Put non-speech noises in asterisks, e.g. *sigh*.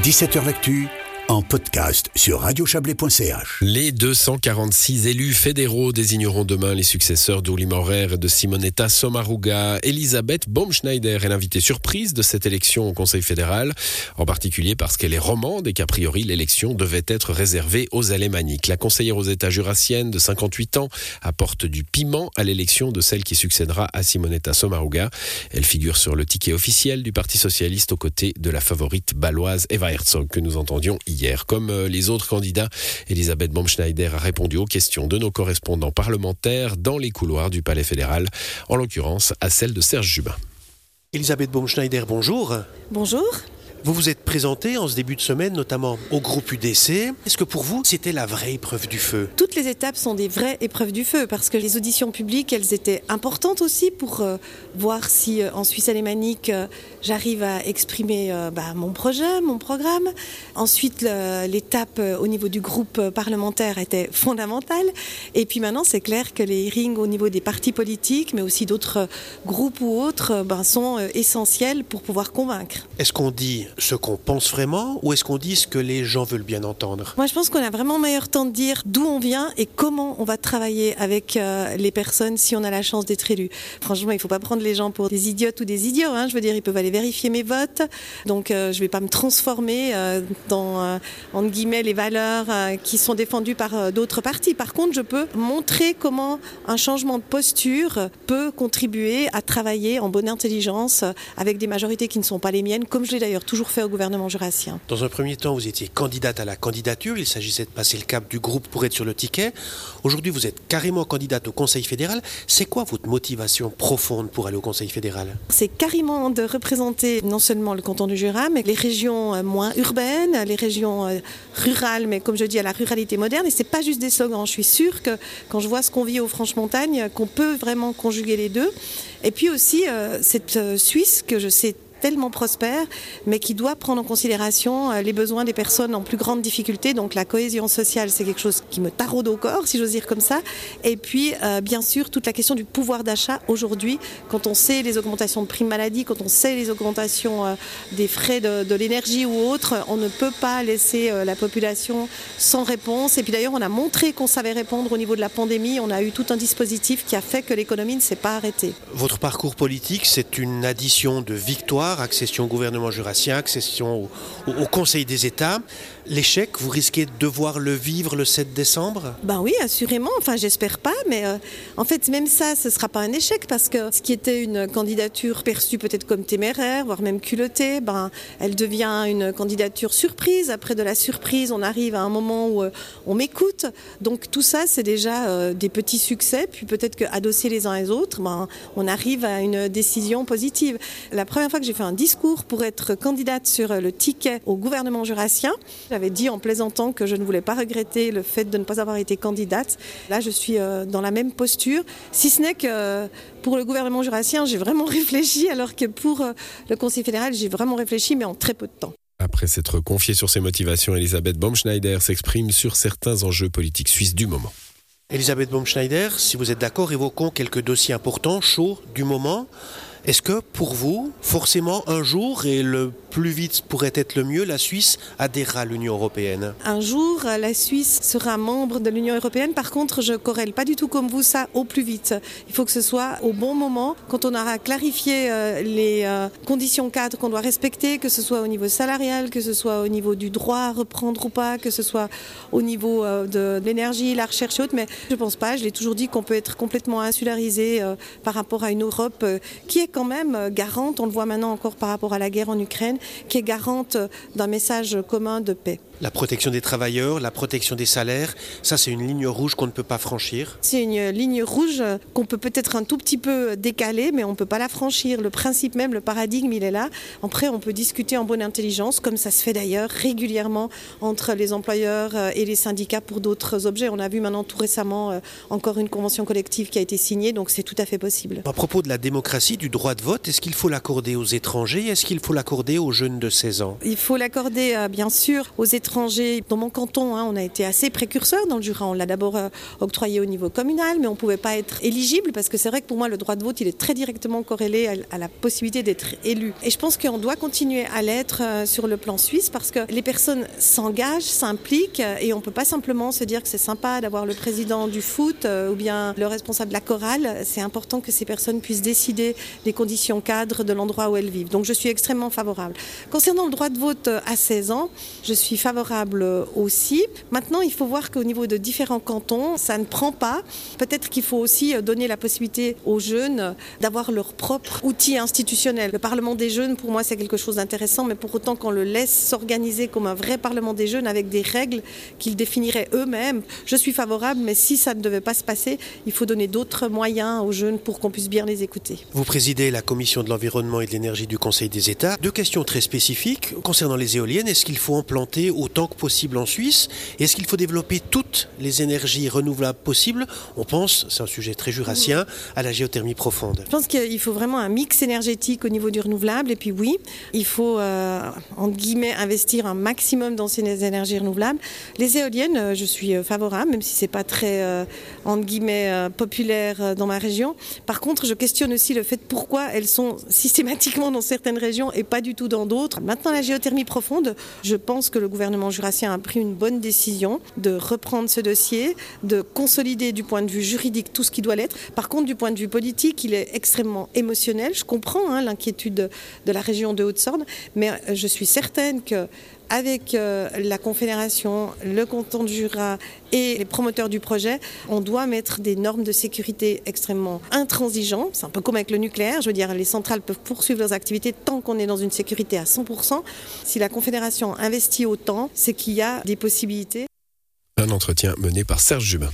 17h L'actu en podcast sur radiochablais.ch. Les 246 élus fédéraux désigneront demain les successeurs d'Uli Maurer de Simonetta Sommaruga. Elisabeth Baumschneider est l'invitée surprise de cette élection au Conseil fédéral, en particulier parce qu'elle est romande et qu'a priori l'élection devait être réservée aux alémaniques. La conseillère aux États jurassiennes de 58 ans apporte du piment à l'élection de celle qui succédera à Simonetta Sommaruga. Elle figure sur le ticket officiel du Parti socialiste aux côtés de la favorite baloise Eva Herzog que nous entendions hier. Comme euh, les autres candidats, Elisabeth Baumschneider a répondu aux questions de nos correspondants parlementaires dans les couloirs du Palais fédéral, en l'occurrence à celle de Serge Jubin. Elisabeth Baumschneider, bonjour. Bonjour. Vous vous êtes présentée en ce début de semaine, notamment au groupe UDC. Est-ce que pour vous, c'était la vraie épreuve du feu? Toutes les étapes sont des vraies épreuves du feu parce que les auditions publiques, elles étaient importantes aussi pour euh, voir si euh, en Suisse alémanique, euh, j'arrive à exprimer bah, mon projet, mon programme. Ensuite, l'étape au niveau du groupe parlementaire était fondamentale. Et puis maintenant, c'est clair que les hearings au niveau des partis politiques, mais aussi d'autres groupes ou autres, ben, sont essentiels pour pouvoir convaincre. Est-ce qu'on dit ce qu'on pense vraiment ou est-ce qu'on dit ce que les gens veulent bien entendre? Moi, je pense qu'on a vraiment meilleur temps de dire d'où on vient et comment on va travailler avec euh, les personnes si on a la chance d'être élu. Franchement, il ne faut pas prendre les gens pour des idiotes ou des idiots. hein. Je veux dire, ils peuvent aller vérifier mes votes. Donc, euh, je ne vais pas me transformer euh, dans, euh, entre guillemets, les valeurs qui sont défendues par d'autres partis. Par contre, je peux montrer comment un changement de posture peut contribuer à travailler en bonne intelligence avec des majorités qui ne sont pas les miennes, comme je l'ai d'ailleurs toujours fait au gouvernement jurassien. Dans un premier temps, vous étiez candidate à la candidature. Il s'agissait de passer le cap du groupe pour être sur le ticket. Aujourd'hui, vous êtes carrément candidate au Conseil fédéral. C'est quoi votre motivation profonde pour aller au Conseil fédéral? C'est carrément de représenter non seulement le canton du Jura, mais les régions euh, moins urbaines, les régions euh, rurales, mais comme je dis, à la ruralité moderne. Et c'est pas juste des slogans. Je suis sûre que quand je vois ce qu'on vit aux Franches-Montagnes, qu'on peut vraiment conjuguer les deux. Et puis aussi euh, cette Suisse que je sais tellement prospère, mais qui doit prendre en considération euh, les besoins des personnes en plus grande difficulté. Donc la cohésion sociale, c'est quelque chose qui me taraude au corps, si j'ose dire comme ça. Et puis, euh, bien sûr, toute la question du pouvoir d'achat aujourd'hui, quand on sait les augmentations de primes maladie, quand on sait les augmentations euh, des frais de, l'énergie ou autres, on ne peut pas laisser la population sans réponse. Et puis d'ailleurs, on a montré qu'on savait répondre au niveau de la pandémie. On a eu tout un dispositif qui a fait que l'économie ne s'est pas arrêtée. Votre parcours politique, c'est une addition de victoires, accession au gouvernement jurassien, accession au, Conseil des États. L'échec, vous risquez de devoir le vivre le 7 décembre? Ben oui, assurément. Enfin, j'espère pas, mais euh, en fait, même ça, ce sera pas un échec parce que ce qui était une candidature perçue peut-être comme téméraire, voire même culottée, ben, elle devient une candidature surprise. Après de la surprise, on arrive à un moment où euh, on m'écoute. Donc tout ça, c'est déjà euh, des petits succès. Puis peut-être qu'adossés les uns les autres, ben, on arrive à une décision positive. La première fois que j'ai fait un discours pour être candidate sur le ticket au gouvernement jurassien, j'avais dit en plaisantant que je ne voulais pas regretter le fait de ne pas avoir été candidate. Là, je suis euh, dans la même posture, si ce n'est que euh, pour le gouvernement jurassien, j'ai vraiment *laughs* réfléchi, alors que pour euh, le Conseil fédéral, j'ai vraiment réfléchi, mais en très peu de temps. Après s'être confiée sur ses motivations, Elisabeth Baumschneider s'exprime sur certains enjeux politiques suisses du moment. Elisabeth Baumschneider, si vous êtes d'accord, évoquons quelques dossiers importants, chauds, du moment. Est-ce que pour vous, forcément, un jour, et le plus vite pourrait être le mieux, la Suisse adhérera à l'Union européenne Un jour, la Suisse sera membre de l'Union européenne. Par contre, je corrèle pas du tout comme vous ça au plus vite. Il faut que ce soit au bon moment, quand on aura clarifié euh, les euh, conditions cadres qu'on doit respecter, que ce soit au niveau salarial, que ce soit au niveau du droit à reprendre ou pas, que ce soit au niveau euh, de l'énergie, la recherche et autres. Mais je pense pas. Je l'ai toujours dit qu'on peut être complètement insularisé par rapport à une Europe qui est quand même euh, garante. On le voit maintenant encore par rapport à la guerre en Ukraine, qui est garante euh, d'un message commun de paix. La protection des travailleurs, la protection des salaires, ça c'est une ligne rouge qu'on ne peut pas franchir. C'est une ligne rouge qu'on peut peut-être un tout petit peu décaler, mais on ne peut pas la franchir. Le principe même, le paradigme, il est là. Après, on peut discuter en bonne intelligence, comme ça se fait d'ailleurs régulièrement entre les employeurs euh, et les syndicats pour d'autres objets. On a vu maintenant tout récemment euh, encore une convention collective qui a été signée, donc c'est tout à fait possible. À propos de la démocratie, du droit de vote, est-ce qu'il faut l'accorder aux étrangers? Est-ce qu'il faut l'accorder aux jeunes de 16 ans? Il faut l'accorder, euh, bien sûr, aux étrangers Dans mon canton, hein, on a été assez précurseur dans le Jura. On l'a d'abord euh, octroyé au niveau communal, mais on ne pouvait pas être éligible parce que c'est vrai que pour moi, le droit de vote, il est très directement corrélé à, la possibilité d'être élu. Et je pense qu'on doit continuer à l'être euh, sur le plan suisse parce que les personnes s'engagent, s'impliquent et on ne peut pas simplement se dire que c'est sympa d'avoir le président du foot ou bien le responsable de la chorale. C'est important que ces personnes puissent décider des conditions cadres de l'endroit où elles vivent. Donc je suis extrêmement favorable. Concernant le droit de vote à 16 ans, je suis favorable aussi. Maintenant, il faut voir qu'au niveau de différents cantons, ça ne prend pas. Peut-être qu'il faut aussi donner la possibilité aux jeunes d'avoir leur propre outil institutionnel. Le Parlement des jeunes, pour moi, c'est quelque chose d'intéressant, mais pour autant qu'on le laisse s'organiser comme un vrai Parlement des jeunes avec des règles qu'ils définiraient eux-mêmes, je suis favorable, mais si ça ne devait pas se passer, il faut donner d'autres moyens aux jeunes pour qu'on puisse bien les écouter. Vous présidez la commission de l'environnement et de l'énergie du Conseil des États. Deux questions très spécifiques concernant les éoliennes. Est-ce qu'il faut en planter autant que possible en Suisse Est-ce qu'il faut développer toutes les énergies renouvelables possibles? On pense, c'est un sujet très jurassien, à la géothermie profonde. Je pense qu'il faut vraiment un mix énergétique au niveau du renouvelable. Et puis oui, il faut, euh, entre guillemets, investir un maximum dans ces énergies renouvelables. Les éoliennes, euh, je suis euh, favorable, même si c'est pas très, entre guillemets, populaire dans ma région. Par contre, je questionne aussi le fait pourquoi elles sont *laughs* systématiquement dans certaines régions et pas du tout dans d'autres. Maintenant, la géothermie profonde, je pense que le gouvernement jurassien a pris une bonne décision de reprendre ce dossier, de consolider du point de vue juridique tout ce qui doit l'être. Par contre, du point de vue politique, il est extrêmement émotionnel. Je comprends hein, l'inquiétude de la région de Haute-Sorne, mais euh, je suis certaine que avec euh, la Confédération, le canton du Jura et les promoteurs du projet, on doit mettre des normes de sécurité extrêmement intransigeantes. C'est un peu comme avec le nucléaire. Je veux dire, les centrales peuvent poursuivre leurs activités tant qu'on est dans une sécurité à 100%. Si la Confédération investit autant, c'est qu'il y a des possibilités. Un entretien mené par Serge Jubin.